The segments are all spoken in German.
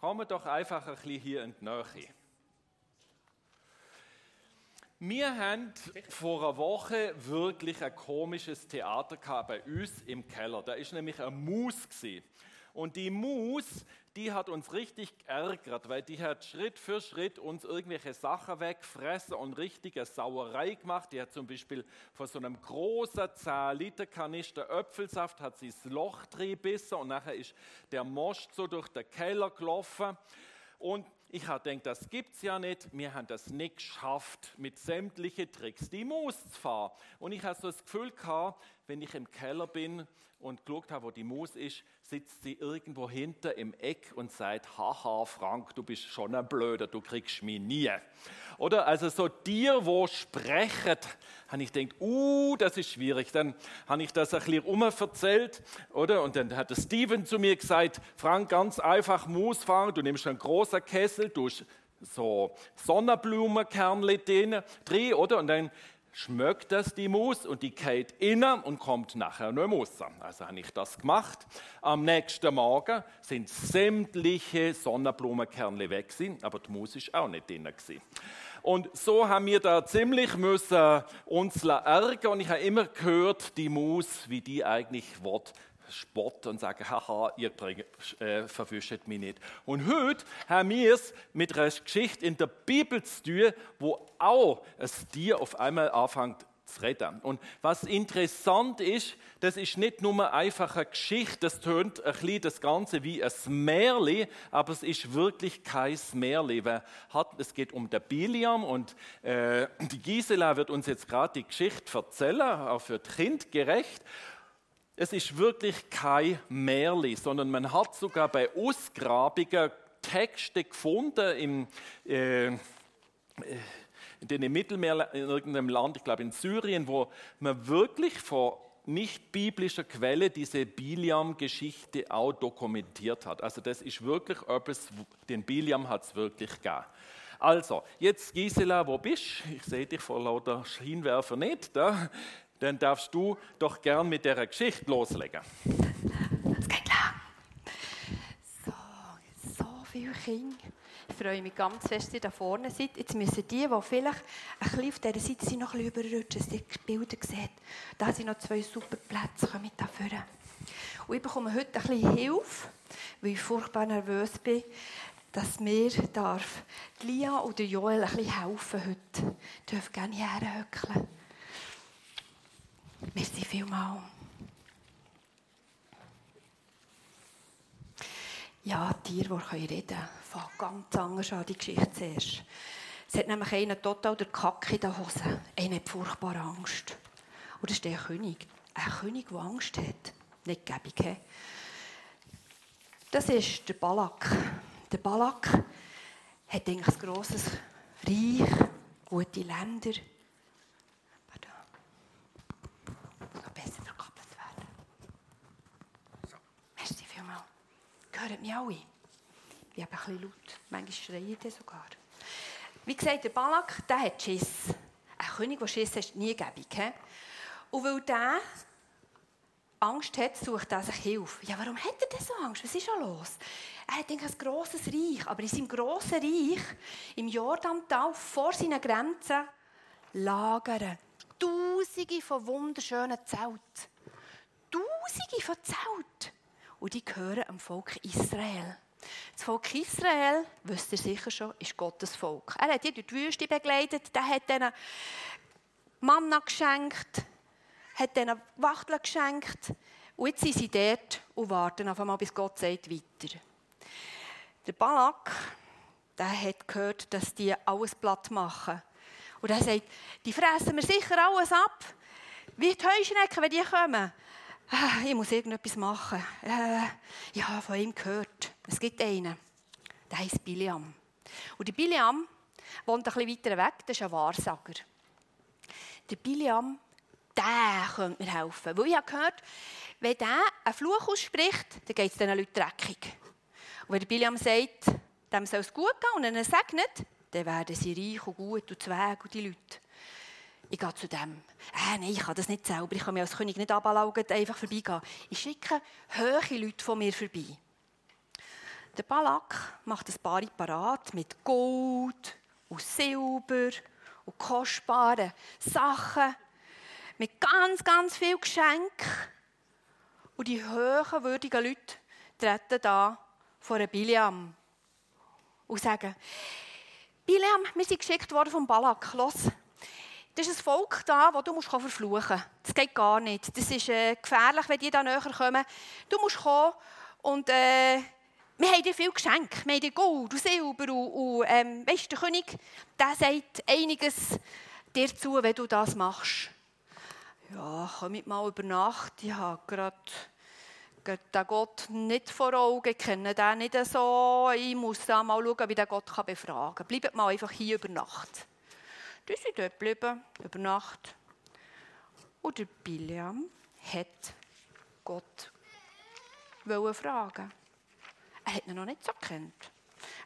Kommen doch einfach ein bisschen hier in die Nähe. Wir haben vor einer Woche wirklich ein komisches Theater bei uns im Keller. Da ist nämlich eine Maus gewesen. Und die Maus, die hat uns richtig geärgert, weil die hat Schritt für Schritt uns irgendwelche Sachen weggefressen und richtige Sauerei gemacht. Die hat zum Beispiel von so einem großen 10 Liter Kanister Äpfelsaft hat sie das Loch drin bissen und nachher ist der Most so durch den Keller gelaufen. Und ich habe gedacht, das gibt es ja nicht. Wir haben das nicht geschafft, mit sämtlichen Tricks die Maus zu fahren. Und ich habe so das Gefühl gehabt, wenn ich im Keller bin und geschaut habe, wo die Maus ist, sitzt sie irgendwo hinter im Eck und sagt, haha Frank, du bist schon ein Blöder, du kriegst mich nie. Oder also so Tier, wo sprechen, habe ich gedacht, uh, das ist schwierig. Dann habe ich das ein bisschen umverzählt, oder? Und dann hat der Steven zu mir gesagt, Frank, ganz einfach Maus fahren, du nimmst einen großen Kessel, du so Sonnenblumenkernle drin, oder? Und dann schmeckt das die Maus und die geht innen und kommt nachher noch raus. Also habe ich das gemacht. Am nächsten Morgen sind sämtliche Sonnenblumenkerne weg aber die Maus ist auch nicht gewesen. Und so haben wir da ziemlich müssen uns ärgern und ich habe immer gehört, die Maus, wie die eigentlich will, spotten und sagen, haha, ihr äh, verwischt mich nicht. Und heute haben wir es mit einer Geschichte in der Bibel zu tun, wo auch ein Tier auf einmal anfängt zu reden. Und was interessant ist, das ist nicht nur einfach eine Geschichte, das tönt ein bisschen das Ganze wie ein Märli, aber es ist wirklich kein Märli. Es geht um den Biliam und äh, die Gisela wird uns jetzt gerade die Geschichte erzählen, auch für die Kind gerecht. Es ist wirklich kein Märli, sondern man hat sogar bei Ausgrabungen Texte gefunden im, äh, in den Mittelmeer, in irgendeinem Land, ich glaube in Syrien, wo man wirklich vor nicht biblischer Quelle diese Biliam-Geschichte auch dokumentiert hat. Also das ist wirklich etwas, den Biliam hat es wirklich gegeben. Also, jetzt Gisela, wo bist du? Ich sehe dich vor lauter Hinwerfer nicht. Da dann darfst du doch gern mit der Geschichte loslegen. Es geht lang. So, so viele Kinder. Ich freue mich ganz fest, dass ihr da vorne seid. Jetzt müssen die, die vielleicht ein bisschen auf dieser Seite sind, noch ein bisschen überrutschen, dass ihr die Bilder seht. Da sind noch zwei super Plätze, kommen da vorne. Und ich bekomme heute ein bisschen Hilfe, weil ich furchtbar nervös bin, dass mir darf Lia oder Joel ein bisschen helfen heute. Ich darf gerne hierher hückeln. Merci vielmals. Ja, Tiere, die reden können, fangen ganz anders an, die Geschichte zuerst. Es hat nämlich einen total der Kacke in der Hose. Einer hat furchtbar Angst. Und das ist der König. Ein König, der Angst hat. Nicht gäbig. Das ist der Balak. Der Balak hat eigentlich ein grosses Reich, gute Länder. Hören mich alle. Ich habe ein bisschen laut. Manchmal schreie ich sogar. Wie gesagt, der Balak, der hat Schiss. Ein König, der Schiss hat, ist nie gäbig. Und weil der Angst hat, sucht er sich Hilfe. Ja, warum hat er denn so Angst? Was ist schon los? Er hat ein grosses Reich, aber in seinem grossen Reich, im Jordantal, vor seinen Grenzen, lagern Tausende von wunderschönen Zelten. Tausende von Zelten und die gehören dem Volk Israel. Das Volk Israel, wisst ihr sicher schon, ist Gottes Volk. Er hat die durch die Wüste begleitet, er hat ihnen Manna geschenkt, hat ihnen Wachteln geschenkt. Und jetzt sind sie dort und warten auf einmal, bis Gott sagt, weiter. Der Balak, der hat gehört, dass die alles platt machen. Und er sagt, die fressen mir sicher alles ab. Wie die Heuschrecken, wenn die kommen. Ah, ich muss irgendetwas machen. Äh, habe von ihm gehört. Es gibt einen, der heißt Biliam. Und der Biliam wohnt ein bisschen weiter weg, das ist ein Wahrsager. Der Biliam, der könnte mir helfen. Weil ich habe gehört, wenn der einen Fluch ausspricht, dann geht es diesen Leuten dreckig. Und wenn der Biliam sagt, dem soll es gut gehen und er segnet, dann werden sie reich und gut und Zweig und die Leute ich gehe zu dem. Äh, nein, ich kann das nicht selber. Ich kann mich als König nicht abalaugen, einfach vorbeigehen. Ich schicke hohe Leute von mir vorbei. Der Balak macht ein paar parat mit Gold und Silber und kostbaren Sachen, mit ganz, ganz viel Geschenk. Und die hohen, würdigen Leute treten da vor Biliam und sagen, Biliam, wir sind geschickt worden vom Balak. Los, das ist ein Volk da, das du musst verfluchen musst. Das geht gar nicht. Das ist äh, gefährlich, wenn die da näher kommen. Du musst kommen und äh, wir haben dir viel Geschenke. Wir haben dir Gold und Silber und, ähm, weißt, der König, der sagt einiges dir zu, wenn du das machst. Ja, komm mal über Nacht. Ich habe gerade den Gott nicht vor Augen, ich kenne den nicht so. Ich muss da mal schauen, wie der Gott befragen kann. Bleibt mal einfach hier über Nacht. Die sind dort geblieben, über Nacht. Und der Biliam hat Gott fragen. Er hat ihn noch nicht so gekannt.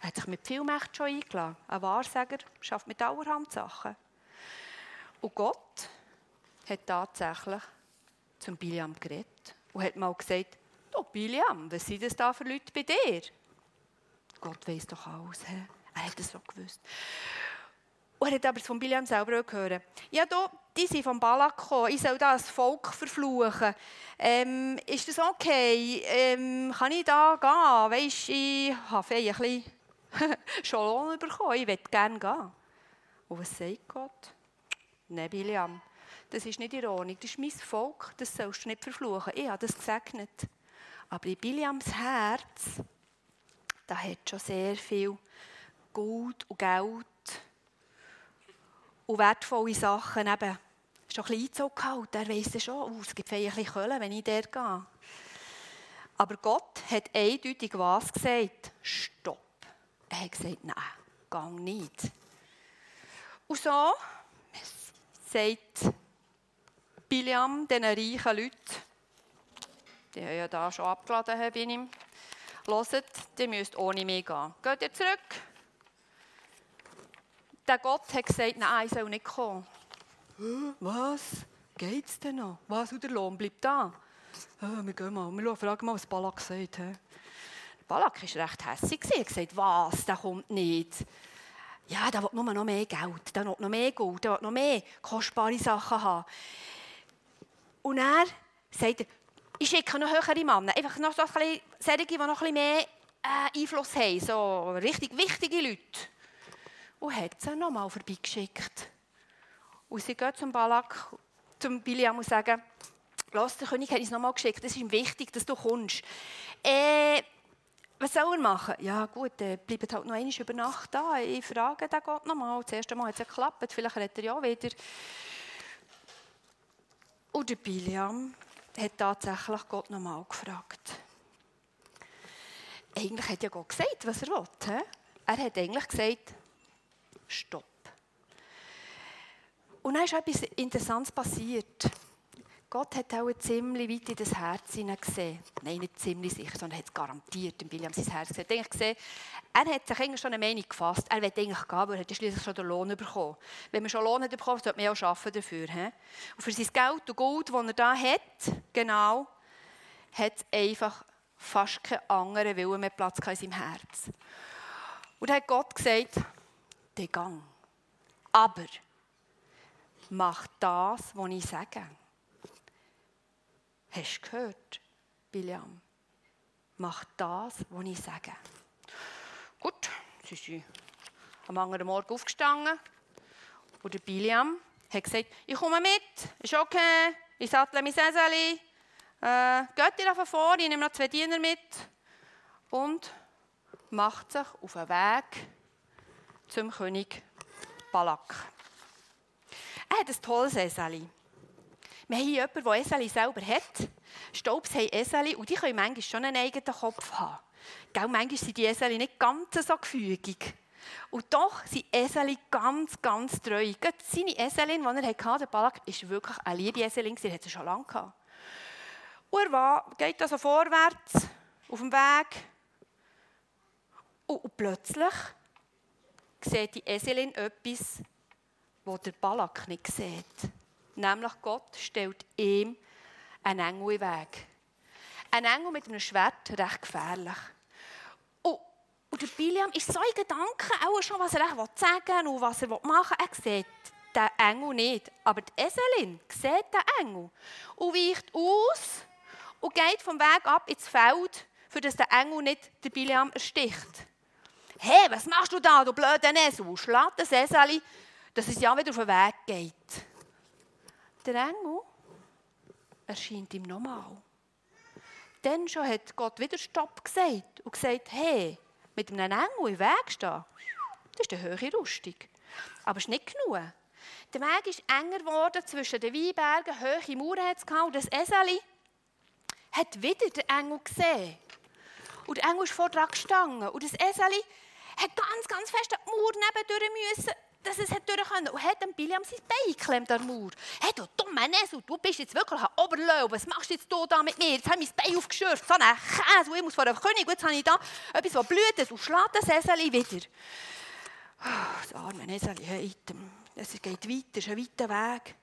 Er hat sich mit viel Macht schon eingeladen. Ein Wahrsager schafft mit allerhand Sachen. Und Gott hat tatsächlich zum Biliam geredet und hat mal gesagt, du Biliam, was sind das da für Leute bei dir? Gott weiß doch alles. He? Er hat es so gewusst. Und er hat aber von Biliam selber auch gehört. Ja, du, die sind vom Balak gekommen. Ich soll da das Volk verfluchen. Ähm, ist das okay? Ähm, kann ich da gehen? Weisst, ich habe ein bisschen schon Lohn bekommen. Ich möchte gerne gehen. Und was sagt Gott? Nein, Biliam, das ist nicht ironisch. Das ist mein Volk. Das sollst du nicht verfluchen. Ich habe das gesegnet. Aber in Biliams Herz, da hat schon sehr viel Gold und Geld und wertvolle Sachen eben schon ein bisschen Einzug gehalten. Er weiss ja schon, oh, es gibt ein bisschen Köln, wenn ich dort gehe. Aber Gott hat eindeutig was gesagt? Stopp. Er hat gesagt, nein, gang nicht. Und so sagt Biliam diesen reichen Leuten, die haben ja da schon abgeladen bei ihm, hört, ihr müsst ohne mich gehen. Geht ihr zurück? Der Gott hat gesagt, nein, ich soll nicht kommen. Was? Geht es denn noch? Was? Und der Lohn bleibt da? wir gehen mal, wir fragen mal, was Balak sagt. He? Balak war recht hässlich. Er hat gesagt, was, der kommt nicht. Ja, der will nur noch mehr Geld, der will noch mehr Gold, der will noch mehr kostbare Sachen haben. Und er sagt er, ich schicke noch höhere Männer, einfach noch so ein bisschen, solche, die noch ein bisschen mehr äh, Einfluss haben, so richtig wichtige Leute und hat sie nochmal vorbeigeschickt. Und sie geht zum Balak, zum Biliam und sagen, Lass, der König hat uns nochmal geschickt, es ist ihm wichtig, dass du kommst. Äh, was soll er machen? Ja gut, äh, bleibt halt noch einmal über Nacht da. Ich frage den Gott nochmal. Das erste Mal hat es geklappt, vielleicht redet er ja wieder. Und der Biliam hat tatsächlich Gott nochmal gefragt. Eigentlich hat ja Gott gesagt, was er will. He? Er hat eigentlich gesagt, Stopp. Und dann ist etwas Interessantes passiert. Gott hat auch ziemlich weit in das Herz gesehen. Nein, nicht ziemlich sicher, sondern hat es garantiert in William sein Herz gesehen. Ich gesehen, er hat sich eigentlich schon eine Meinung gefasst. Er will eigentlich gehen, weil er hat schließlich schon den Lohn bekommen. Wenn man schon Lohn bekommt, sollte man auch arbeiten dafür. He? Und für sein Geld und Gold, das er da hat, genau, hat einfach fast keinen anderen Willen mehr Platz in seinem Herz. Und dann hat Gott gesagt, den Gang. Aber mach das, was ich sage. Hast du gehört, Biliam? Mach das, was ich sage. Gut, sie sind am anderen Morgen aufgestanden und der hat gesagt, ich komme mit, ist okay, ich sattle mein Eseli, äh, geht ihr vor, ich nehme noch zwei Diener mit und macht sich auf den Weg zum König Balak. Er hat ein tolles Eseli. Wir haben hier jemanden, der Eseli selber hat. Staubs haben Eseli und die können manchmal schon einen eigenen Kopf haben. Gell, manchmal sind die Eseli nicht ganz so gefügig. Und doch sind Eseli ganz, ganz treu. Gerade seine Eselin, die er hatte, der Balak, ist wirklich eine liebe Eselin, die hat sie schon lange gehabt. Und er war, geht also vorwärts auf dem Weg. Und, und plötzlich sieht die Eselin etwas, was der Balak nicht sieht. Nämlich Gott stellt ihm einen Engel in den Weg. Ein Engel mit einem Schwert, recht gefährlich. Und Biliam ist so in Gedanken auch schon, was er sagen will und was er machen will. Er sieht den Engel nicht. Aber die Eselin sieht den Engel und weicht aus und geht vom Weg ab ins Feld, das der Engel nicht den Biliam ersticht. Hey, was machst du da, du blöder Esel? Schlag das Eseli, dass es ja wieder auf den Weg geht. Der Engel erscheint ihm nochmal. Dann schon hat Gott wieder Stopp gesagt und gesagt, hey, mit einem Engel im Weg stehen, das ist eine höhere Rüstung. Aber es ist nicht genug. Der Weg ist enger geworden zwischen den Weinbergen, hohe Mauern hat es gehabt, und das Eseli hat wieder den Engel gesehen. Und der Engel ist vor dran gestanden. Und das Eseli hat ganz, ganz fest an die Mauer nebendurch müssen, dass es hat durch können. Und hat dem Biliam sein Bein geklemmt an der Mauer. Hey, du dummer Esel, du bist jetzt wirklich ein Oberlöwe. Was machst du jetzt hier da mit mir? Jetzt habe ich mein Bein aufgeschürft. So ein Käse. Und ich muss vor einem König. Jetzt habe ich da etwas, was blüht. Und schlägt das Eseli wieder. Oh, das arme Eseli, hey, es geht weiter, es ist ein weiter Weg.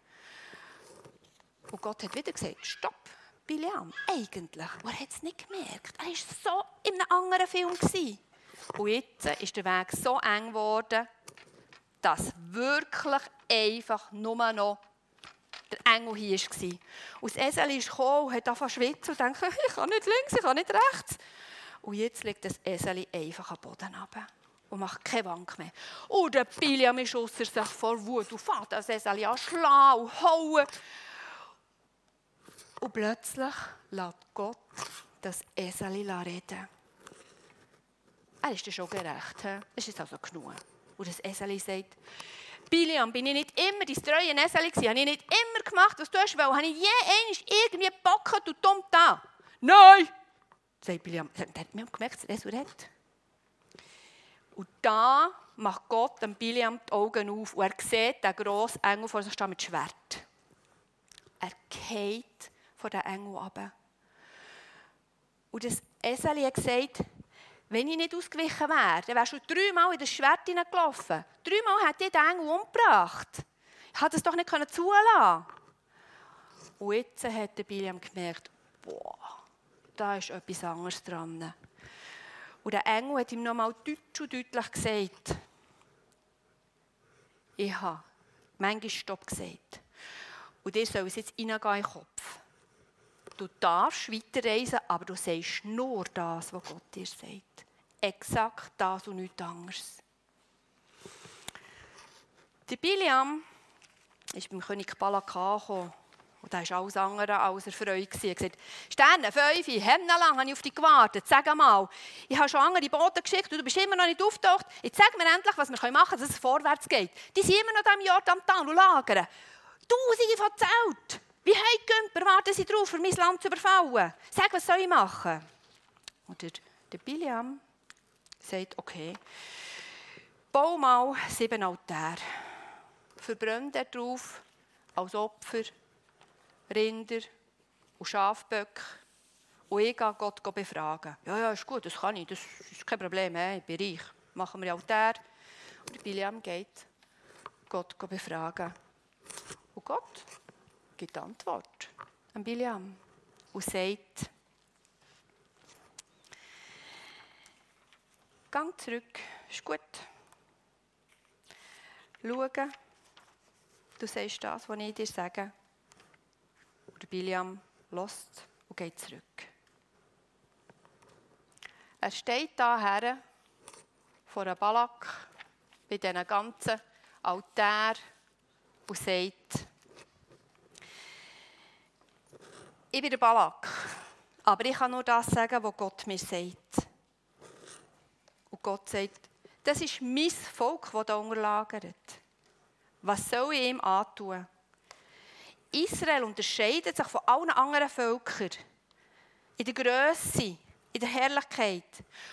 Und Gott hat wieder gesagt, stopp, Biliam, eigentlich. Er hat es nicht gemerkt. Er war so in einem anderen Film. Gewesen. Und jetzt ist der Weg so eng geworden, dass wirklich einfach nur noch der Engel hier war. Und das Esel ist gekommen und hat angefangen zu schwitzen und denkt, ich kann nicht links, ich kann nicht rechts. Und jetzt liegt das Esel einfach am Boden runter und macht keine Bank mehr. Und der Biliam ist ausser sich vor Wut und fährt das Esel an schlagen und hauen. Und plötzlich lässt Gott das Esel reden. Er ist dir schon gerecht. Das ist also genug. Und das Eseli sagt, Biliam, bin ich nicht immer dein treue Eseli gewesen? Habe ich nicht immer gemacht, was du hast wollen? Habe ich je einmal irgendwie gebocken, du dumm da? Nein! Sagt Biliam. Hat mir gemerkt, dass er redet. Und da macht Gott dem Biliam die Augen auf und er sieht den grossen Engel vor sich stehen mit Schwert. Er geht von den Engel ab. Und das Eseli hat gesagt, wenn ich nicht ausgewichen wäre, dann wärst du dreimal in das Schwert hineingelaufen. Dreimal hätte ich den Engel umgebracht. Ich hätte es doch nicht zulassen Und jetzt hat der Biliam gemerkt, boah, da ist etwas anderes dran. Und der Engel hat ihm nochmal deutsch und deutlich gesagt, ich habe manchmal Stopp gesagt. Und dir soll es jetzt reingehen in den Kopf. Du darfst weiterreisen, aber du sagst nur das, was Gott dir sagt. Exakt das und nichts anderes. Der Biliam ist beim König Balak angekommen. Und da war alles andere als erfreut. Er hat gesagt, Sterne, fünf, Hemden lang habe ich auf dich gewartet. Sag mal, ich habe schon andere Boten geschickt und du bist immer noch nicht aufgetaucht. Jetzt sag mir endlich, was wir machen können, dass es vorwärts geht. Die sind immer noch da im Jordan und lagern. Tausende von Zelt. Wie Heidgümper warten sie darauf, für mein Land zu überfallen? Sag, was soll ich machen? Und der, der Biliam sagt, okay, bau mal sieben Altäre. Verbrenne darauf als Opfer Rinder und Schafböcke. Und ich gehe Gott befragen. Ja, ja, ist gut, das kann ich, das ist kein Problem, ich bin reich. Machen wir Altäre. Und Biliam geht Gott befragen. Und Gott gibt Antwort an Biliam und sagt, Gang zurück, ist gut. Schau, du sagst das, was ich dir sage. Und Biliam lässt und geht zurück. Er steht da her vor einem Balak bei diesen ganzen Altär und sagt, ich bin der Balak, aber ich kann nur das sagen, was Gott mir sagt. Und Gott sagt, das ist mein Volk, das da unterlagert. Was soll ich ihm antun? Israel unterscheidet sich von allen anderen Völkern in der Größe, in der Herrlichkeit.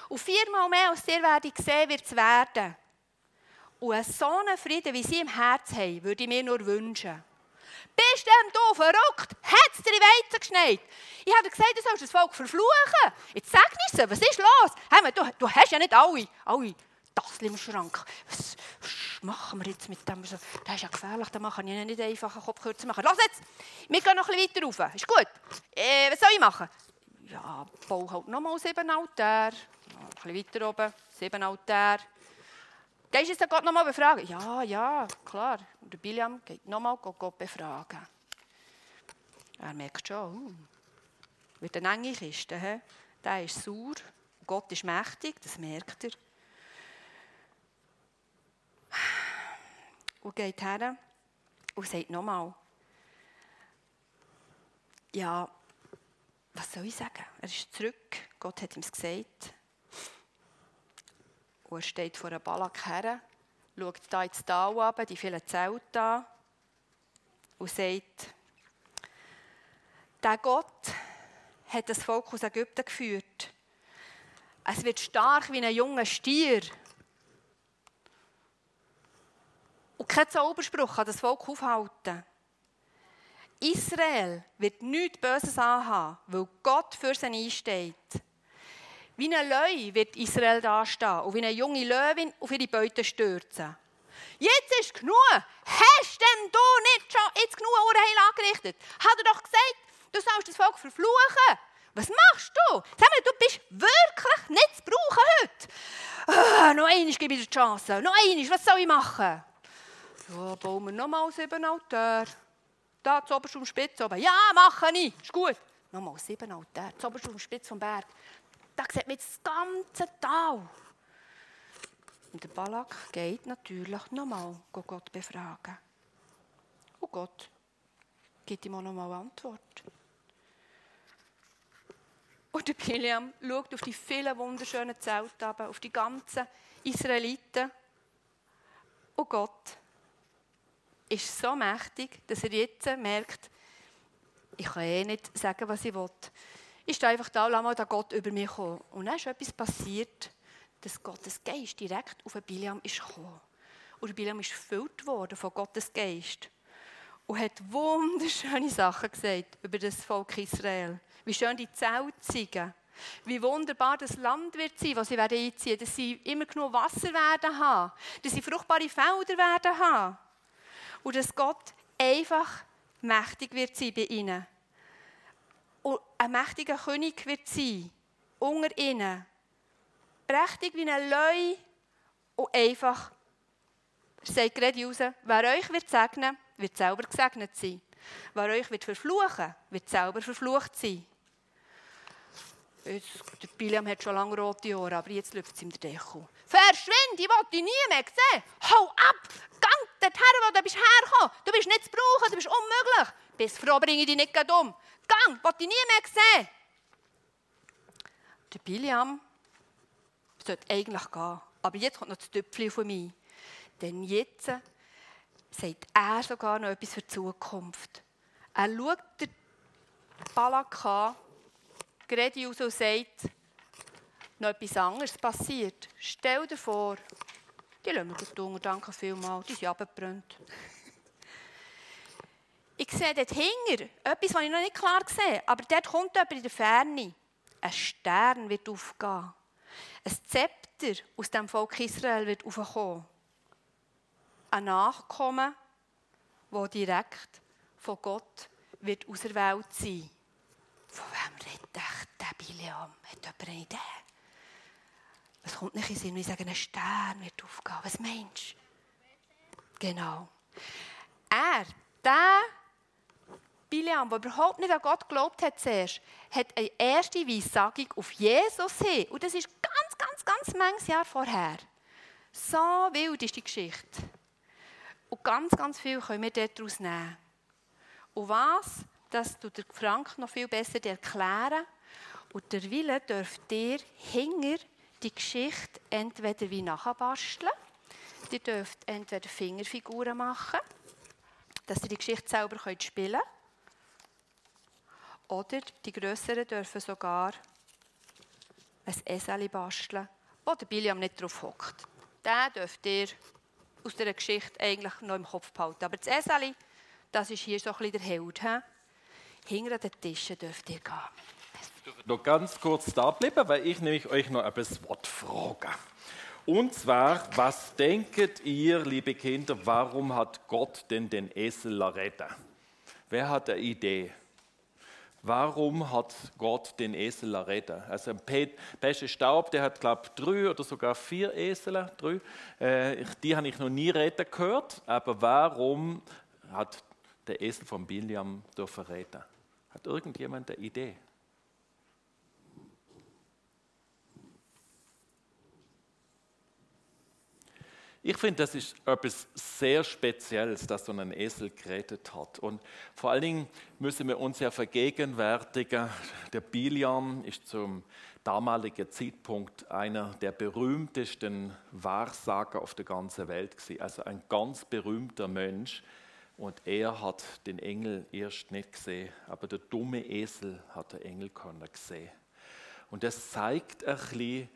Und viermal mehr als dir werde ich sehen, wird es werden. Und so einen Frieden, wie sie im Herz haben, würde ich mir nur wünschen. Bist denn du verrückt? Hat es dir in Weizen geschneit? Ich habe gesagt, du sollst das Volk verfluchen. Jetzt sag nicht so, was ist los? Hey, du, du hast ja nicht alle, alle das im Schrank. Was, machen wir jetzt mit dem? Das ist ja gefährlich, da kann ich nicht einfach einen Kopf kürzer machen. Los jetzt, wir gehen noch ein bisschen weiter rauf. Ist gut. Äh, was soll ich machen? Ja, bau halt nochmal sieben Altäre. ein bisschen weiter oben, sieben Altäre. Gehst du jetzt Gott nochmal befragen? Ja, ja, klar. Und der Biliam geht nochmal Gott befragen. Er merkt schon, hm, wird eine enge Kiste. He? Der ist sauer, Gott ist mächtig, das merkt er. Und geht her und sagt nochmal, ja, was soll ich sagen? Er ist zurück, Gott hat ihm es gesagt. Und er steht vor einem Balak her, schaut da ins Tal runter, die vielen Zelte an und sagt, der Gott hat das Volk aus Ägypten geführt. Es wird stark wie ein junger Stier. Und kein Zauberspruch kann das Volk aufhalten. Israel wird nichts Böses anhaben, weil Gott für sie einsteht. Wie ein Löwe wird Israel dastehen und wie eine junge Löwin auf ihre Beute stürzen. Jetzt ist genug. Hast denn du nicht schon jetzt genug Urheil angerichtet? Hat er doch gesagt, du sollst das Volk verfluchen. Was machst du? Sag mal, du bist wirklich nicht zu brauchen heute. Ah, noch einmal gebe ich dir die Chance. Noch einmal, was soll ich machen? Ja, bauen wir nochmal sieben Altäre. Da, zoberst um Spitze oben. Ja, mache ich. Ist gut. Nochmal sieben Altäre. Zoberst um Spitze vom Berg. Da sieht man das ganze Tal. Und der Balak geht natürlich nochmal Gott befragen. Und Gott gibt ihm auch nochmal Antwort. Und der Biliam schaut auf die vielen wunderschönen Zelte, auf die ganzen Israeliten. Und Gott ist so mächtig, dass er jetzt merkt, ich kann eh nicht sagen, was ich will. Ich stehe einfach da, lass mal Gott über mich kommen. Und dann ist etwas passiert, dass Gottes Geist direkt auf den Biliam ist. Und Biliam ist gefüllt worden von Gottes Geist. Und hat wunderschöne Sachen gesagt über das Volk Israel wie schön die Zelte sind, wie wunderbar das Land wird sein, das sie werden einziehen, dass sie immer genug Wasser werden haben, dass sie fruchtbare Felder werden haben und dass Gott einfach mächtig wird sein bei ihnen. Und ein mächtiger König wird sein, unter ihnen. Prächtig wie ein Leu und einfach, er sagt gerade raus, wer euch wird segnen, wird selber gesegnet sein. Wer euch wird verfluchen, wird selber verflucht sein. Jetzt, der Biliam hat schon lange rote Ohren, aber jetzt läuft es ihm der Deko. Verschwind, ich will dich nie mehr sehen. Hau ab, gang dorthin, wo du bist hergekommen. Du bist nicht zu brauchen, du bist unmöglich. Bis froh bringe ich dich nicht um. Gang, will dich nie mehr sehen. Der Biliam sollte eigentlich gehen. Aber jetzt kommt noch das Töpfchen von mir. Denn jetzt sagt er sogar noch etwas für die Zukunft. Er schaut den Balak an gerade raus und sagt, noch etwas anderes passiert. Stell dir vor, die lassen wir gut unter, danke vielmals, die sind abgebrannt. Ich sehe dort hinten etwas, was ich noch nicht klar sehe, aber dort kommt jemand in der Ferne. Ein Stern wird aufgehen. Ein Zepter aus dem Volk Israel wird aufkommen. Ein Nachkommen, der direkt von Gott wird auserwählt sein von wem redet der Biliam? Hat jemand eine Idee? Es kommt nicht in Sinn, wie sagen, ein Stern wird aufgehen. Was meinst du? Genau. Er, der Biliam, der überhaupt nicht an Gott geglaubt hat zuerst, hat eine erste Weissagung auf Jesus hin. Und das ist ganz, ganz, ganz manches Jahr vorher. So wild ist die Geschichte. Und ganz, ganz viel können wir daraus nehmen. Und was das tut der Frank noch viel besser erklären. Und der Wille dürft ihr hinter die Geschichte entweder wie nachbasteln. Ihr dürft entweder Fingerfiguren machen, dass ihr die Geschichte selber spielen könnt. Oder die Größeren dürfen sogar ein Eseli basteln, wo der Biliam nicht drauf hockt. Den dürft ihr aus der Geschichte eigentlich noch im Kopf behalten. Aber das Eseli, das ist hier so ein bisschen der Held. He? hinter den Tischen dürft ihr gehen. Noch ganz kurz da bleiben, weil ich nämlich euch noch etwas Wort frage. Und zwar, was denket ihr, liebe Kinder, warum hat Gott denn den Esel errettet? Wer hat eine Idee? Warum hat Gott den Esel errettet? Also ein Pesche Staub, der hat, glaube ich, drei oder sogar vier Esel. Drei. Äh, die habe ich noch nie reden gehört. Aber warum hat der Esel von Biliam dürfen reden? Hat irgendjemand eine Idee? Ich finde, das ist etwas sehr Spezielles, dass so ein Esel geredet hat. Und vor allen Dingen müssen wir uns ja vergegenwärtigen, der Biliam ist zum damaligen Zeitpunkt einer der berühmtesten Wahrsager auf der ganzen Welt gewesen. Also ein ganz berühmter Mensch. Und er hat den Engel erst nicht gesehen, aber der dumme Esel hat den Engel gesehen. Und das zeigt ein bisschen,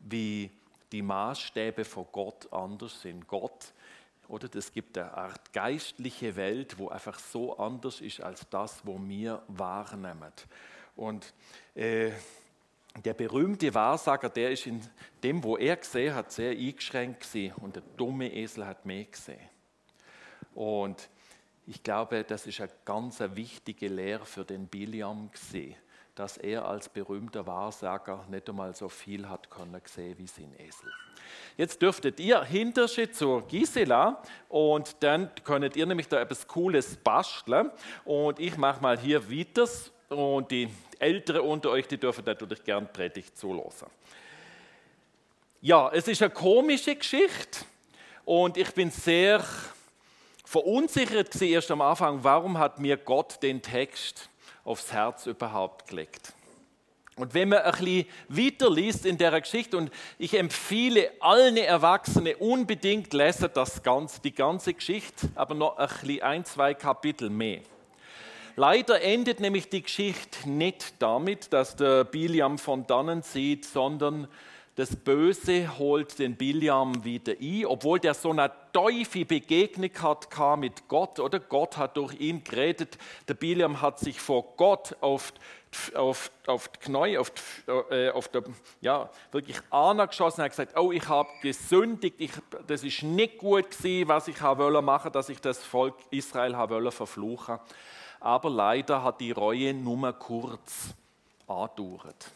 wie die Maßstäbe von Gott anders sind. Gott, oder es gibt eine Art geistliche Welt, wo einfach so anders ist als das, wo wir wahrnehmen. Und äh, der berühmte Wahrsager, der ist in dem, wo er gesehen hat, sehr eingeschränkt gewesen. und der dumme Esel hat mehr gesehen. Und ich glaube, das ist eine ganz wichtige Lehre für den Biliam gesehen dass er als berühmter Wahrsager nicht einmal so viel hat können sehen wie sein Esel. Jetzt dürftet ihr hinterher zur Gisela und dann könnt ihr nämlich da etwas Cooles basteln und ich mache mal hier weiter und die Ältere unter euch, die dürfen natürlich gern Predigt zulassen. Ja, es ist eine komische Geschichte und ich bin sehr verunsichert erst am Anfang, warum hat mir Gott den Text aufs Herz überhaupt gelegt. Und wenn man ein bisschen weiter liest in der Geschichte, und ich empfehle allen Erwachsenen unbedingt lesen das ganze, die ganze Geschichte, aber noch ein, bisschen ein, zwei Kapitel mehr. Leider endet nämlich die Geschichte nicht damit, dass der Biliam von dannen sieht, sondern das Böse holt den Biliam wieder ein, obwohl der so eine Teufel Begegnung hat mit Gott, oder? Gott hat durch ihn geredet. Der Biliam hat sich vor Gott auf, auf, auf die Knie, auf, die, äh, auf der, ja, wirklich angeschossen und hat gesagt, oh, ich habe gesündigt, ich, das ist nicht gut gewesen, was ich wollte machen, dass ich das Volk Israel wollte verfluchen. Aber leider hat die Reue nur kurz andauert.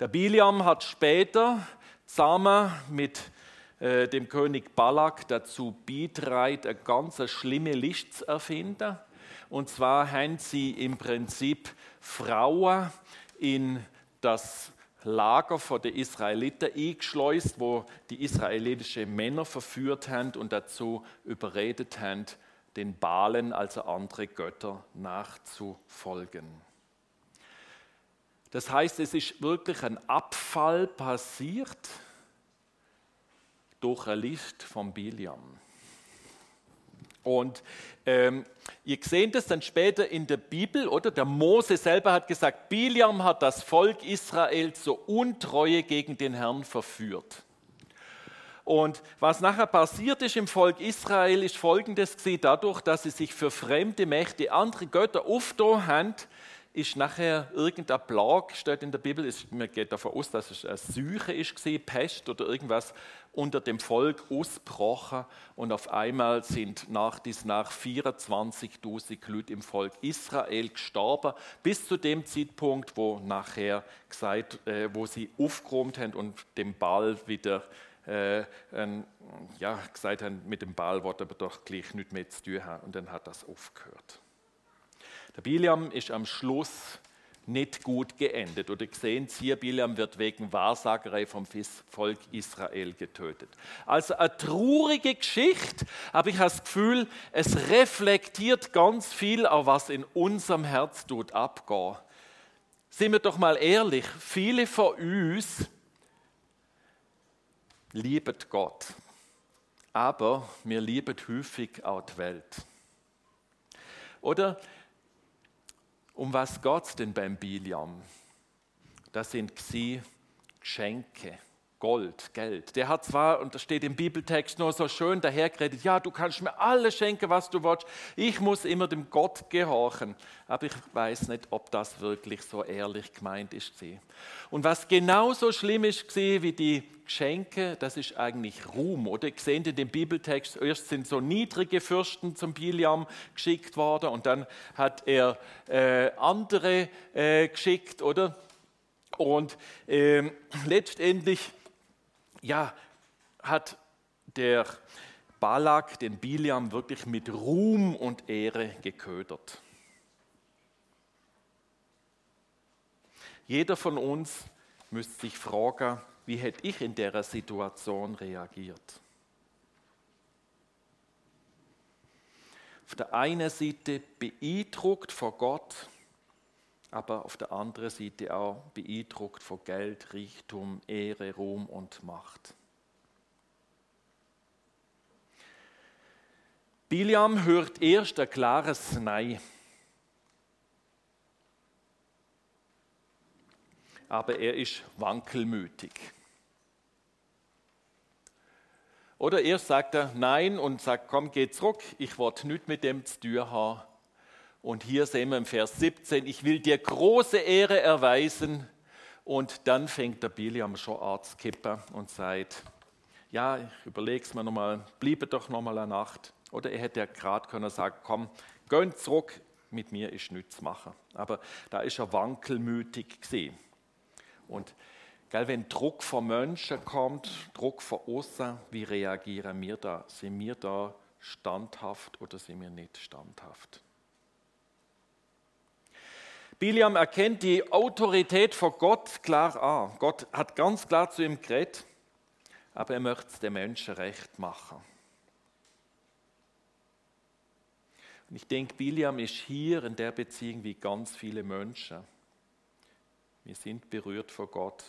Der Biliam hat später zusammen mit äh, dem König Balak dazu beitragen, eine ganz schlimme List zu erfinden. Und zwar haben sie im Prinzip Frauen in das Lager der Israeliten eingeschleust, wo die israelitischen Männer verführt haben und dazu überredet haben, den Balen, also andere Götter, nachzufolgen. Das heißt, es ist wirklich ein Abfall passiert durch eine List von Biliam. Und ähm, ihr seht es dann später in der Bibel, oder? Der Mose selber hat gesagt, Biliam hat das Volk Israel zur Untreue gegen den Herrn verführt. Und was nachher passiert ist im Volk Israel, ist folgendes gewesen, dadurch, dass sie sich für fremde Mächte, andere Götter aufgetan haben, ist nachher irgendein Plag, steht in der Bibel, ist, man geht davon aus, dass es eine Seuche ist, Pest oder irgendwas unter dem Volk ausgebrochen und auf einmal sind nach dies nach 24.000 Leute im Volk Israel gestorben, bis zu dem Zeitpunkt, wo nachher gesagt, äh, wo sie aufgeräumt haben und dem Ball wieder äh, ähm, ja, gesagt haben, mit dem Ball wird aber doch gleich nichts mehr zu tun haben und dann hat das aufgehört. Der Biliam ist am Schluss nicht gut geendet. Oder gesehen, hier Biliam wird wegen Wahrsagerei vom Volk Israel getötet. Also eine traurige Geschichte, aber ich habe das Gefühl, es reflektiert ganz viel, auch was in unserem Herz tut abgehen. Sind wir doch mal ehrlich, viele von uns lieben Gott, aber wir lieben häufig auch die Welt. Oder um was geht es denn beim Biliam? Das sind Geschenke. Gold, Geld. Der hat zwar, und das steht im Bibeltext nur so schön dahergeredet, ja, du kannst mir alles schenken, was du willst. Ich muss immer dem Gott gehorchen. Aber ich weiß nicht, ob das wirklich so ehrlich gemeint ist. Und was genauso schlimm ist wie die Geschenke, das ist eigentlich Ruhm. Oder ihr seht in dem Bibeltext, erst sind so niedrige Fürsten zum Biliam geschickt worden und dann hat er äh, andere äh, geschickt, oder? Und äh, letztendlich ja, hat der Balak den Biliam wirklich mit Ruhm und Ehre geködert. Jeder von uns müsste sich fragen, wie hätte ich in der Situation reagiert? Auf der einen Seite beeindruckt vor Gott, aber auf der anderen Seite auch beeindruckt von Geld, Reichtum, Ehre, Ruhm und Macht. Biliam hört erst ein klares Nein. Aber er ist wankelmütig. Oder erst sagt er Nein und sagt, komm, geh zurück, ich wollte nichts mit dem zu tun haben. Und hier sehen wir im Vers 17, ich will dir große Ehre erweisen. Und dann fängt der Biliam schon kippen und sagt, ja, ich überlege es mir nochmal, bliebe doch nochmal eine Nacht. Oder er hätte ja gerade können sagen, komm, geh zurück, mit mir ist nichts machen. Aber da ist er wankelmütig gesehen. Und gell, wenn Druck von Menschen kommt, Druck von außen, wie reagieren wir da? Sind wir da standhaft oder sind wir nicht standhaft? Biliam erkennt die Autorität von Gott klar an. Gott hat ganz klar zu ihm geredet, aber er möchte es den Menschen recht machen. Und ich denke, Biliam ist hier in der Beziehung wie ganz viele Menschen. Wir sind berührt von Gott,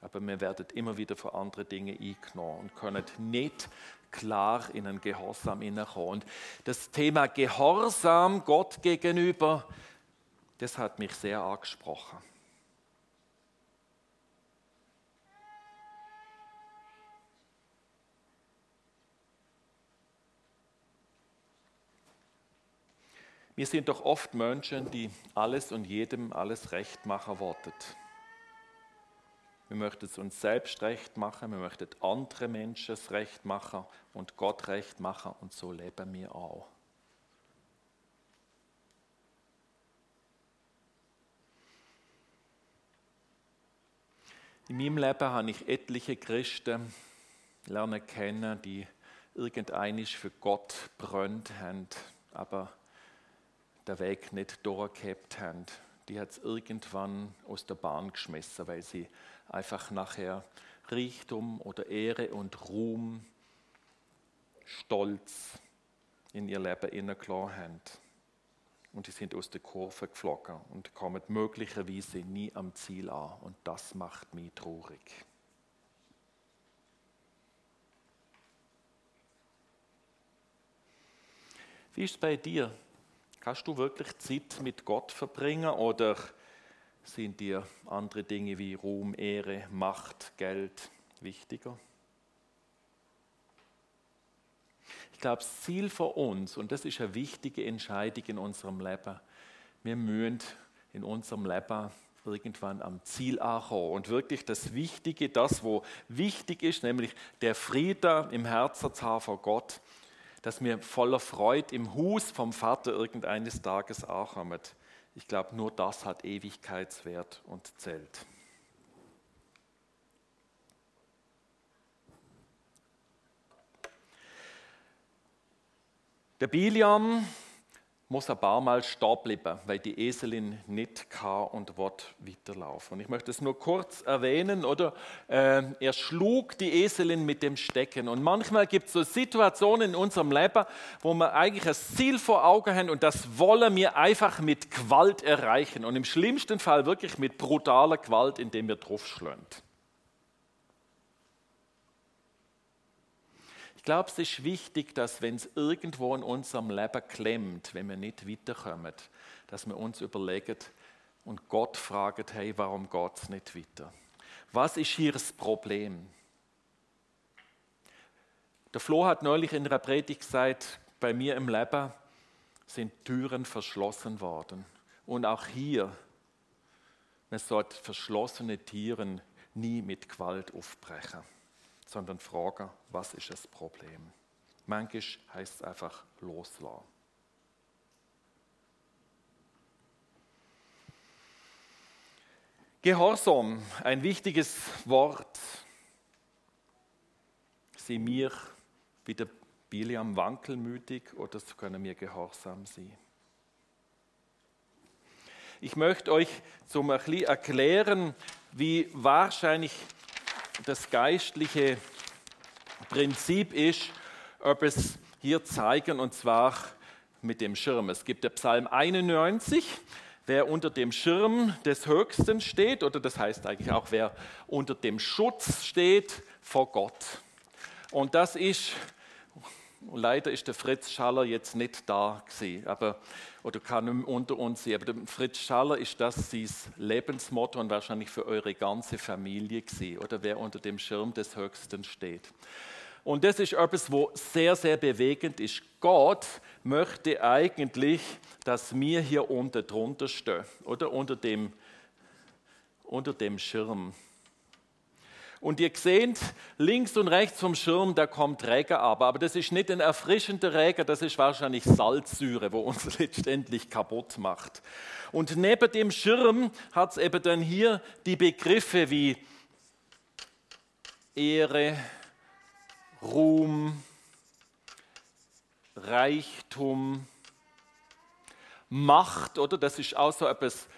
aber wir werden immer wieder von anderen Dingen eingenommen und können nicht klar in einen Gehorsam hineinkommen. Und das Thema Gehorsam Gott gegenüber, das hat mich sehr angesprochen. Wir sind doch oft Menschen, die alles und jedem alles recht machen wollen. Wir möchten es uns selbst recht machen, wir möchten andere Menschen es recht machen und Gott recht machen und so leben wir auch. In meinem Leben habe ich etliche Christen lernen kennen, die irgendeinisch für Gott brennt haben, aber der Weg nicht durchgehabt haben. Die hat es irgendwann aus der Bahn geschmissen, weil sie einfach nachher Reichtum oder Ehre und Ruhm, Stolz in ihr Leben hineingelassen haben und die sind aus der Kurve geflogen und kommen möglicherweise nie am Ziel an. Und das macht mich traurig. Wie ist es bei dir? Kannst du wirklich Zeit mit Gott verbringen oder sind dir andere Dinge wie Ruhm, Ehre, Macht, Geld wichtiger? Glaube, das Ziel für uns, und das ist eine wichtige Entscheidung in unserem Leben, wir müssen in unserem Leben irgendwann am Ziel ankommen. Und wirklich das Wichtige, das, wo wichtig ist, nämlich der Friede im Herzen zu haben vor Gott, dass wir voller Freude im Hus vom Vater irgendeines Tages ankommen. Ich glaube, nur das hat Ewigkeitswert und zählt. Der Biliam muss ein paar Mal stehen bleiben, weil die Eselin nicht kann und wird weiterlaufen. Und ich möchte es nur kurz erwähnen, oder? Äh, er schlug die Eselin mit dem Stecken. Und manchmal gibt es so Situationen in unserem Leben, wo wir eigentlich ein Ziel vor Augen haben und das wollen wir einfach mit Gewalt erreichen. Und im schlimmsten Fall wirklich mit brutaler Gewalt, indem wir draufschlagen. Ich glaube, es ist wichtig, dass wenn es irgendwo in unserem Leben klemmt, wenn wir nicht weiterkommen, dass wir uns überlegen und Gott fragen, hey, warum geht es nicht weiter? Was ist hier das Problem? Der Flo hat neulich in einer Predigt gesagt, bei mir im Leben sind Türen verschlossen worden. Und auch hier, man sollte verschlossene Türen nie mit Gewalt aufbrechen, sondern fragen, was ist das Problem? Manchmal heißt es einfach loslassen. Gehorsam, ein wichtiges Wort. Sie mir wie der Biliam wankelmütig oder können wir gehorsam sein? Ich möchte euch zum erklären, wie wahrscheinlich das geistliche Prinzip ist, ob es hier zeigen, und zwar mit dem Schirm. Es gibt der Psalm 91, wer unter dem Schirm des Höchsten steht, oder das heißt eigentlich auch, wer unter dem Schutz steht vor Gott. Und das ist, leider ist der Fritz Schaller jetzt nicht da gewesen, aber, oder kann nicht unter uns sein, aber Fritz Schaller ist das sein Lebensmotto und wahrscheinlich für eure ganze Familie gewesen, oder wer unter dem Schirm des Höchsten steht. Und das ist etwas, wo sehr, sehr bewegend ist. Gott möchte eigentlich, dass wir hier unten drunter stehen oder unter dem, unter dem Schirm. Und ihr seht, links und rechts vom Schirm, da kommt Regen ab. Aber das ist nicht ein erfrischender Regen, das ist wahrscheinlich Salzsäure, wo uns letztendlich kaputt macht. Und neben dem Schirm hat es eben dann hier die Begriffe wie Ehre, Ruhm, Reichtum, Macht, oder? Das ist auch so etwas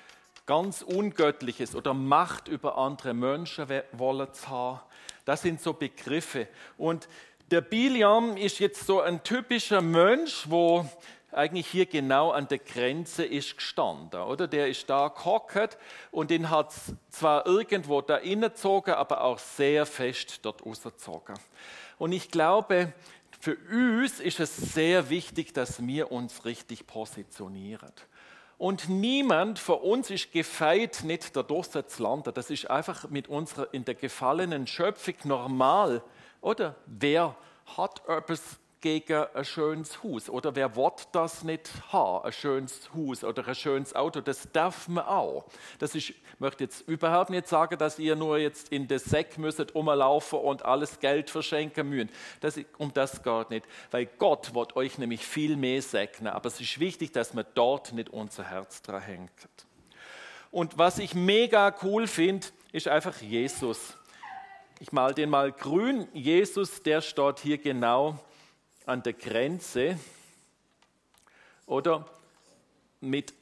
ganz Ungöttliches oder Macht über andere Menschen wollen zu haben. Das sind so Begriffe. Und der Biliam ist jetzt so ein typischer Mönch, wo eigentlich hier genau an der Grenze ist gestanden, oder? Der ist da gehockt und den hat zwar irgendwo da innezogen, aber auch sehr fest dort rausgezogen. Und ich glaube, für uns ist es sehr wichtig, dass wir uns richtig positionieren. Und niemand von uns ist gefeit, nicht dadurch zu landen. Das ist einfach mit unserer in der gefallenen Schöpfung normal. Oder wer hat etwas gegen ein schönes Haus. Oder wer will das nicht haben, ein schönes Haus oder ein schönes Auto, das darf man auch. Das ist, ich möchte jetzt überhaupt nicht sagen, dass ihr nur jetzt in den Säck müsstet umlaufen und alles Geld verschenken müsst. Das, um das geht nicht. Weil Gott wird euch nämlich viel mehr segnen. Aber es ist wichtig, dass man dort nicht unser Herz dran hängt. Und was ich mega cool finde, ist einfach Jesus. Ich mal den mal grün. Jesus, der steht hier genau an der Grenze oder mit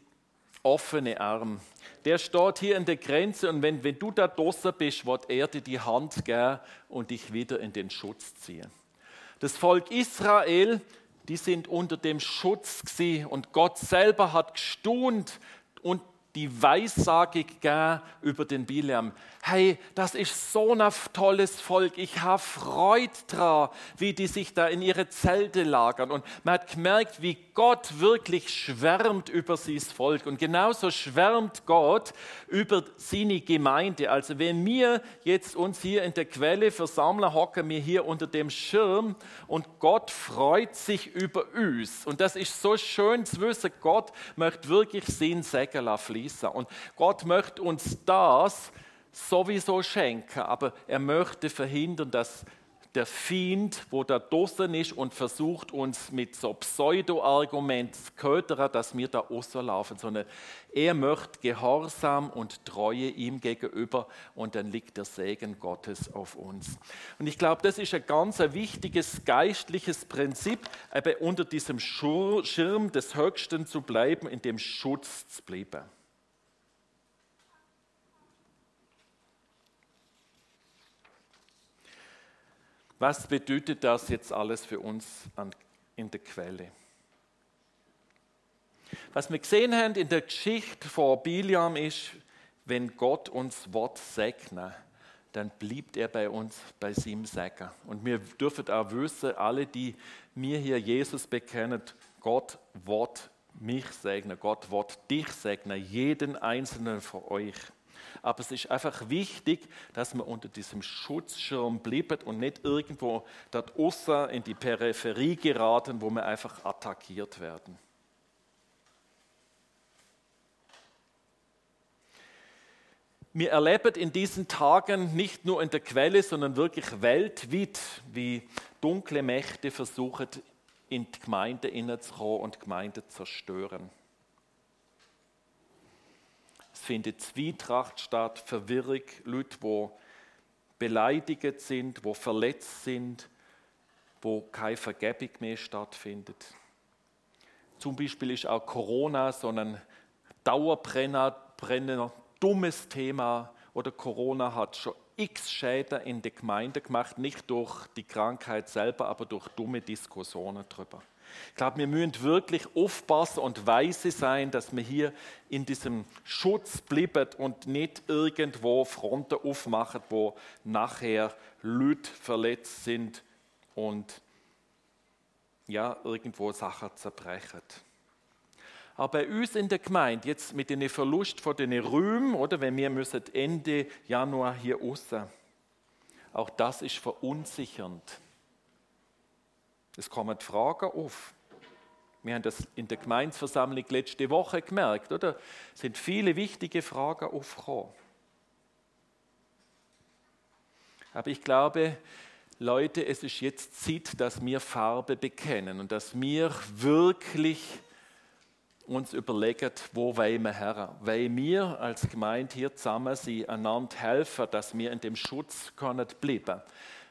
offenen Armen. Der steht hier an der Grenze und wenn, wenn du da draußen bist, wird er dir die Hand geben und dich wieder in den Schutz ziehen. Das Volk Israel, die sind unter dem Schutz gewesen und Gott selber hat gestund und die Weissage gegeben über den Bileam. Hey, das ist so ein tolles Volk. Ich habe Freude dran, wie die sich da in ihre Zelte lagern. Und man hat gemerkt, wie Gott wirklich schwärmt über dieses Volk. Und genauso schwärmt Gott über seine Gemeinde. Also wenn wir jetzt uns hier in der Quelle versammeln, hocken wir hier unter dem Schirm und Gott freut sich über uns. Und das ist so schön zu wissen, Gott möchte wirklich sein Segen fließen. Und Gott möchte uns das sowieso schenken, aber er möchte verhindern, dass der Feind, wo da draußen ist und versucht uns mit so Pseudo-Argument zu ködern, dass wir da rauslaufen, sondern er möchte Gehorsam und Treue ihm gegenüber und dann liegt der Segen Gottes auf uns. Und ich glaube, das ist ein ganz wichtiges geistliches Prinzip, eben unter diesem Schirm des Höchsten zu bleiben, in dem Schutz zu bleiben. Was bedeutet das jetzt alles für uns in der Quelle? Was wir gesehen haben in der Geschichte von Biliam ist, wenn Gott uns Wort segnet, dann bleibt er bei uns bei seinem Segen. Und wir dürfen auch wissen, alle, die mir hier Jesus bekennen, Gott wird mich segnen, Gott wird dich segnen, jeden einzelnen von euch. Aber es ist einfach wichtig, dass wir unter diesem Schutzschirm bleiben und nicht irgendwo dort außer in die Peripherie geraten, wo wir einfach attackiert werden. Wir erleben in diesen Tagen nicht nur in der Quelle, sondern wirklich weltweit, wie dunkle Mächte versuchen, in die Gemeinde hineinzukommen und die Gemeinde zu zerstören. Findet Zwietracht statt, Verwirrung, Leute, die beleidigt sind, die verletzt sind, wo keine Vergebung mehr stattfindet. Zum Beispiel ist auch Corona so ein Dauerbrenner, Brenner, dummes Thema oder Corona hat schon x Schäden in der Gemeinde gemacht, nicht durch die Krankheit selber, aber durch dumme Diskussionen darüber. Ich glaube, wir müssen wirklich aufpassen und weise sein, dass wir hier in diesem Schutz bleiben und nicht irgendwo Fronten aufmachen, wo nachher Leute verletzt sind und ja, irgendwo Sachen zerbrechen. Aber bei uns in der Gemeinde, jetzt mit dem Verlust von den Rühmen, oder wenn wir müssen Ende Januar hier raus, auch das ist verunsichernd. Es kommen Fragen auf. Wir haben das in der Gemeinsversammlung letzte Woche gemerkt, oder? Es sind viele wichtige Fragen aufgekommen. Aber ich glaube, Leute, es ist jetzt Zeit, dass wir Farbe bekennen und dass wir wirklich uns überlegen, wo wollen wir her? Weil wir als Gemeinde hier zusammen sind, einander helfen, dass wir in dem Schutz können bleiben.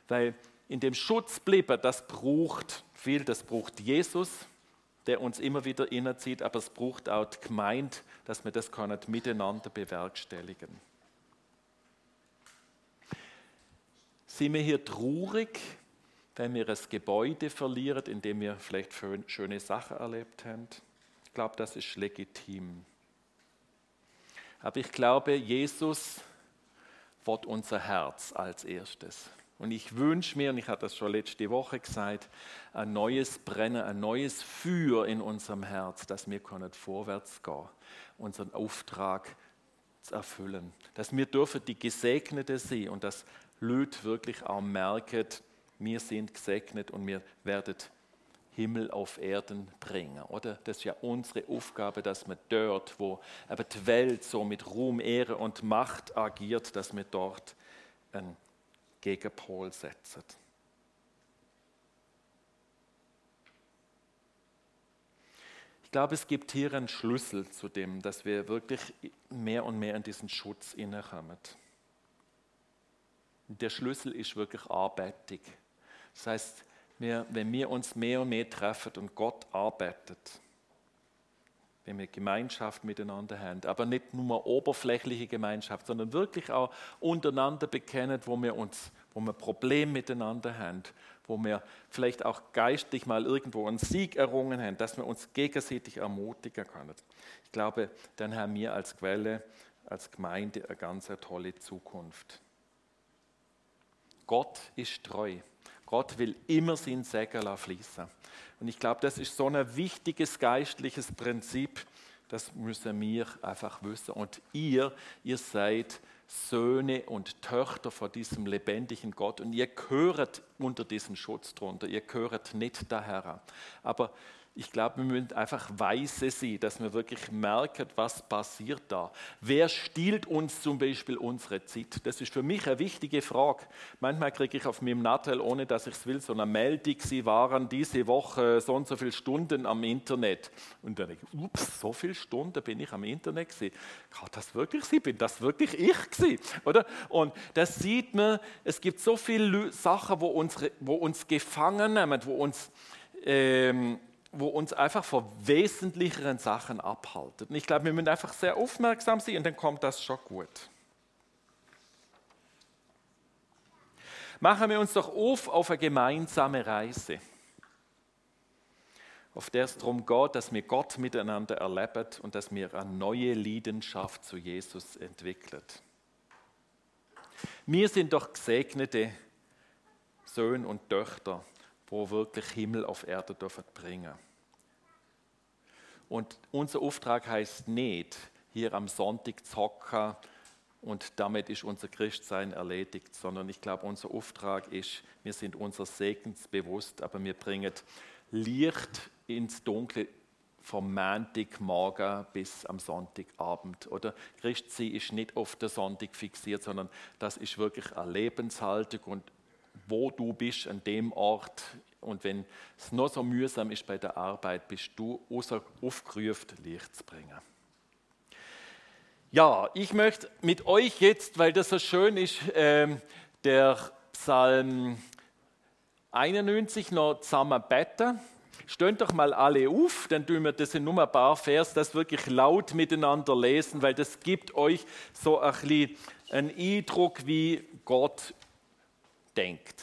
Weil in dem Schutz bleiben, das braucht viel, das braucht Jesus, der uns immer wieder innerzieht, aber es braucht auch die Gemeinde, dass wir das können miteinander bewerkstelligen. Sind wir hier traurig, wenn wir ein Gebäude verlieren, in dem wir vielleicht schöne Sachen erlebt haben? Ich glaube, das ist legitim. Aber ich glaube, Jesus wird unser Herz als erstes. Und ich wünsche mir, und ich hatte das schon letzte Woche gesagt, ein neues Brennen, ein neues Feuer in unserem Herz, dass wir können vorwärts gehen, unseren Auftrag zu erfüllen. Dass wir dürfen die Gesegnete sein und dass Leute wirklich auch merken, wir sind gesegnet und wir werden Himmel auf Erden bringen, oder? Das ist ja unsere Aufgabe, dass wir dort, wo aber die Welt so mit Ruhm, Ehre und Macht agiert, dass wir dort einen Gegenpol setzen. Ich glaube, es gibt hier einen Schlüssel zu dem, dass wir wirklich mehr und mehr in diesen Schutz innekommen. Der Schlüssel ist wirklich Arbeitung. Das heißt, wir, wenn wir uns mehr und mehr treffen und Gott arbeitet, wenn wir Gemeinschaft miteinander haben, aber nicht nur oberflächliche Gemeinschaft, sondern wirklich auch untereinander bekennen, wo wir uns, wo wir Probleme miteinander haben, wo wir vielleicht auch geistlich mal irgendwo einen Sieg errungen haben, dass wir uns gegenseitig ermutigen können. Ich glaube, dann haben wir als Quelle, als Gemeinde eine ganz tolle Zukunft. Gott ist treu. Gott will immer sein Segen fließen. Und ich glaube, das ist so ein wichtiges geistliches Prinzip, das müssen wir einfach wissen. Und ihr, ihr seid Söhne und Töchter von diesem lebendigen Gott und ihr gehört unter diesen Schutz drunter. Ihr gehört nicht daher. Aber ich glaube, wir müssen einfach weise sein, dass wir wirklich merken, was passiert da. Wer stiehlt uns zum Beispiel unsere Zeit? Das ist für mich eine wichtige Frage. Manchmal kriege ich auf meinem Nattel, ohne dass ich es will, so eine Meldung, Sie waren diese Woche so und so viele Stunden am Internet. Und dann denke ich, ups, so viele Stunden bin ich am Internet gewesen. Kann das wirklich sein? Bin das wirklich ich gewesen? Oder? Und das sieht man, es gibt so viele Sachen, wo, unsere, wo uns gefangen nehmen, wo uns... Ähm, wo uns einfach vor wesentlicheren Sachen abhalten. Und ich glaube, wir müssen einfach sehr aufmerksam sein und dann kommt das schon gut. Machen wir uns doch auf auf eine gemeinsame Reise, auf der es darum geht, dass wir Gott miteinander erleben und dass wir eine neue Leidenschaft zu Jesus entwickeln. Wir sind doch gesegnete Söhne und Töchter wo wirklich Himmel auf Erde dürfen bringen. Und unser Auftrag heißt nicht, hier am Sonntag zu hocken und damit ist unser Christsein erledigt, sondern ich glaube, unser Auftrag ist, wir sind unser Segens bewusst, aber wir bringen Licht ins Dunkle vom Montagmorgen bis am Sonntagabend. Oder Christsein ist nicht auf den Sonntag fixiert, sondern das ist wirklich eine Lebenshaltung und wo du bist, an dem Ort. Und wenn es noch so mühsam ist bei der Arbeit, bist du aufgerufen, Licht zu bringen. Ja, ich möchte mit euch jetzt, weil das so schön ist, äh, der Psalm 91 noch zusammen beten. Stöhnt doch mal alle auf, dann tun wir das in nur ein paar Vers, das wirklich laut miteinander lesen, weil das gibt euch so ein bisschen einen Eindruck, wie Gott denkt.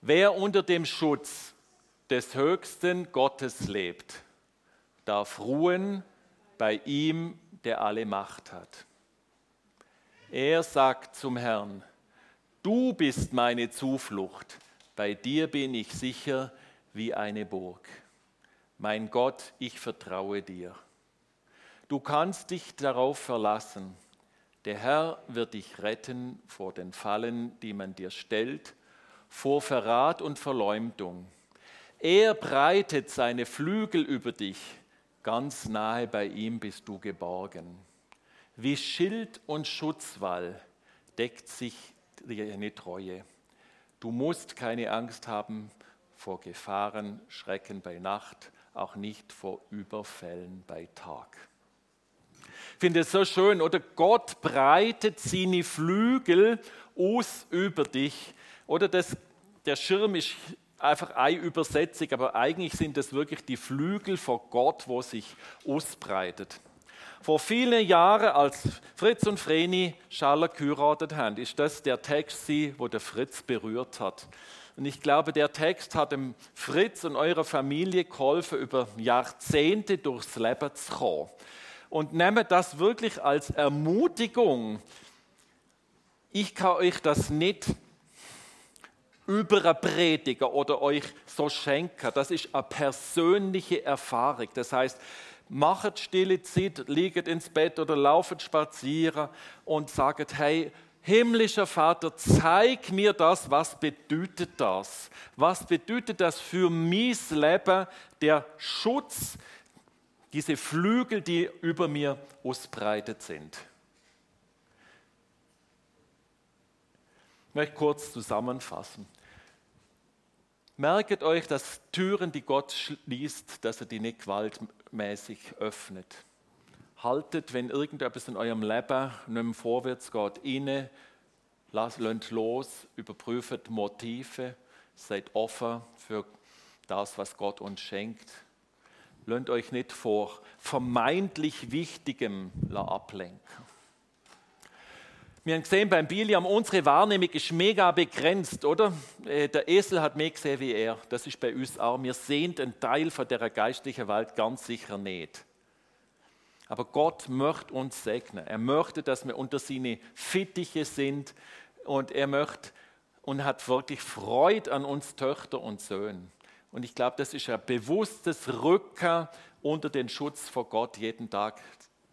Wer unter dem Schutz des höchsten Gottes lebt, darf ruhen bei ihm der alle Macht hat. Er sagt zum Herrn, du bist meine Zuflucht, bei dir bin ich sicher wie eine Burg. Mein Gott, ich vertraue dir. Du kannst dich darauf verlassen. Der Herr wird dich retten vor den Fallen, die man dir stellt, vor Verrat und Verleumdung. Er breitet seine Flügel über dich Ganz nahe bei ihm bist du geborgen. Wie Schild und Schutzwall deckt sich deine Treue. Du musst keine Angst haben vor Gefahren, Schrecken bei Nacht, auch nicht vor Überfällen bei Tag. Finde es so schön, oder Gott breitet seine Flügel aus über dich. Oder das, der Schirm ist einfach eine Übersetzung, aber eigentlich sind es wirklich die Flügel vor Gott, wo sich ausbreitet. Vor vielen Jahren, als Fritz und Vreni Schaller geheiratet haben, ist das der Text, wo der Fritz berührt hat. Und ich glaube, der Text hat dem Fritz und eurer Familie geholfen, über Jahrzehnte durchs Leben zu kommen. Und nehme das wirklich als Ermutigung. Ich kann euch das nicht überpredigen oder euch so schenken. Das ist eine persönliche Erfahrung. Das heißt, macht stille Zeit, liegt ins Bett oder lauft spazieren und sagt, hey, himmlischer Vater, zeig mir das, was bedeutet das? Was bedeutet das für mein Leben, der Schutz, diese Flügel, die über mir ausbreitet sind? Ich möchte kurz zusammenfassen. Merket euch, dass Türen, die Gott schließt, dass er die nicht gewaltmäßig öffnet. Haltet, wenn irgendetwas in eurem Leben nicht mehr vorwärts geht, inne, lasst los, überprüft Motive, seid offen für das, was Gott uns schenkt. Lasst euch nicht vor vermeintlich Wichtigem ablenken. Wir haben gesehen beim Biliam, unsere Wahrnehmung ist mega begrenzt, oder? Äh, der Esel hat mehr gesehen wie er. Das ist bei uns auch. Wir sehen einen Teil von der geistlichen Welt ganz sicher nicht. Aber Gott möchte uns segnen. Er möchte, dass wir unter seine Fittiche sind und er möchte und hat wirklich Freude an uns Töchter und Söhnen. Und ich glaube, das ist ein bewusstes Rücken unter den Schutz vor Gott jeden Tag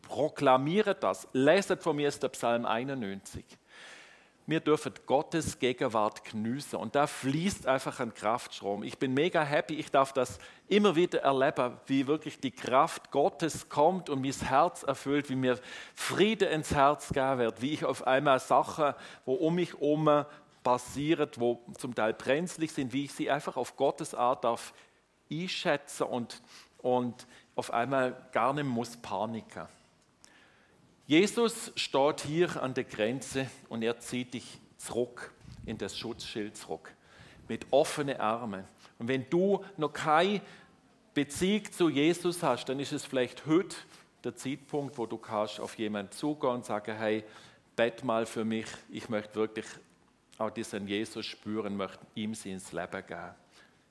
Proklamiert das. Leset von mir ist der Psalm 91. Wir dürfen Gottes Gegenwart genießen und da fließt einfach ein Kraftstrom. Ich bin mega happy, ich darf das immer wieder erleben, wie wirklich die Kraft Gottes kommt und mein Herz erfüllt, wie mir Friede ins Herz gegeben wird, wie ich auf einmal Sachen, wo um mich herum passieren, wo zum Teil brenzlig sind, wie ich sie einfach auf Gottes Art darf einschätzen und, und auf einmal gar nicht muss paniken. Jesus steht hier an der Grenze und er zieht dich zurück in das Schutzschild zurück mit offenen Armen. Und wenn du noch keine Beziehung zu Jesus hast, dann ist es vielleicht heute der Zeitpunkt, wo du kannst auf jemanden zugehen und sagen, hey, bett mal für mich, ich möchte wirklich auch diesen Jesus spüren, möchte ihm sein Leben geben.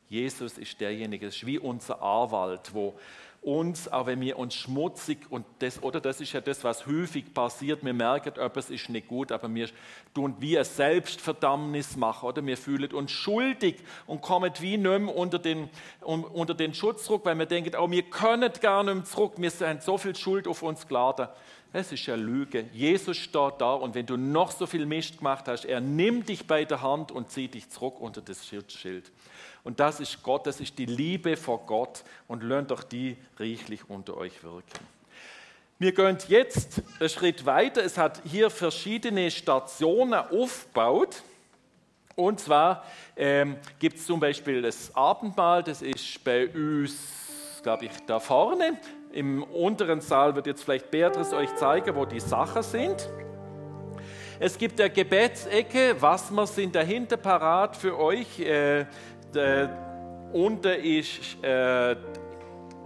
Jesus ist derjenige, das ist wie unser Anwalt, wo uns, auch wenn wir uns schmutzig und das, oder das ist ja das, was häufig passiert, wir merken, etwas ist nicht gut, aber wir tun wie ein Selbstverdammnis machen, oder wir fühlen uns schuldig und kommen wie nicht unter den, unter den Schutzdruck, weil wir denken, oh, wir können gar nicht mehr zurück, wir haben so viel Schuld auf uns geladen. Es ist eine Lüge. Jesus steht da und wenn du noch so viel Mist gemacht hast, er nimmt dich bei der Hand und zieht dich zurück unter das Schutzschild. Und das ist Gott, das ist die Liebe vor Gott und lernt doch die reichlich unter euch wirken. Wir gehen jetzt einen Schritt weiter. Es hat hier verschiedene Stationen aufgebaut. Und zwar ähm, gibt es zum Beispiel das Abendmahl, das ist bei uns, glaube ich, da vorne. Im unteren Saal wird jetzt vielleicht Beatrice euch zeigen, wo die Sachen sind. Es gibt der Gebetsecke, was wir sind dahinter parat für euch. Äh, unter ist äh,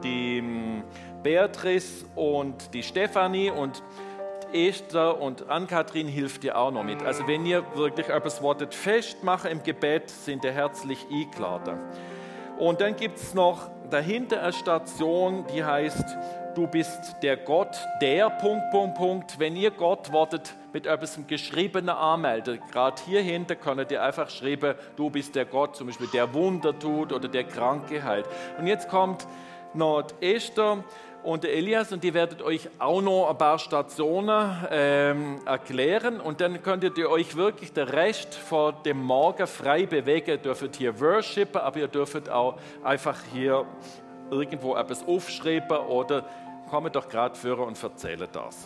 die hm, Beatrice und die Stefanie und Esther und Ann-Kathrin hilft dir auch noch mit. Also wenn ihr wirklich etwas wolltet festmachen im Gebet, sind ihr herzlich eingeladen. Und dann gibt es noch dahinter eine Station, die heißt, du bist der Gott, der Punkt, Punkt, Punkt. Wenn ihr Gott wortet mit etwas Geschriebenen anmelden, gerade hier hinter könnt ihr einfach schreiben, du bist der Gott, zum Beispiel der Wunder tut oder der Kranke heilt. Und jetzt kommt noch Esther und der Elias und die werdet euch auch noch ein paar Stationen ähm, erklären und dann könntet ihr euch wirklich den Rest vor dem Morgen frei bewegen. Ihr dürft hier worshipen, aber ihr dürft auch einfach hier irgendwo etwas aufschreiben oder kommt doch gerade vor und erzählt das.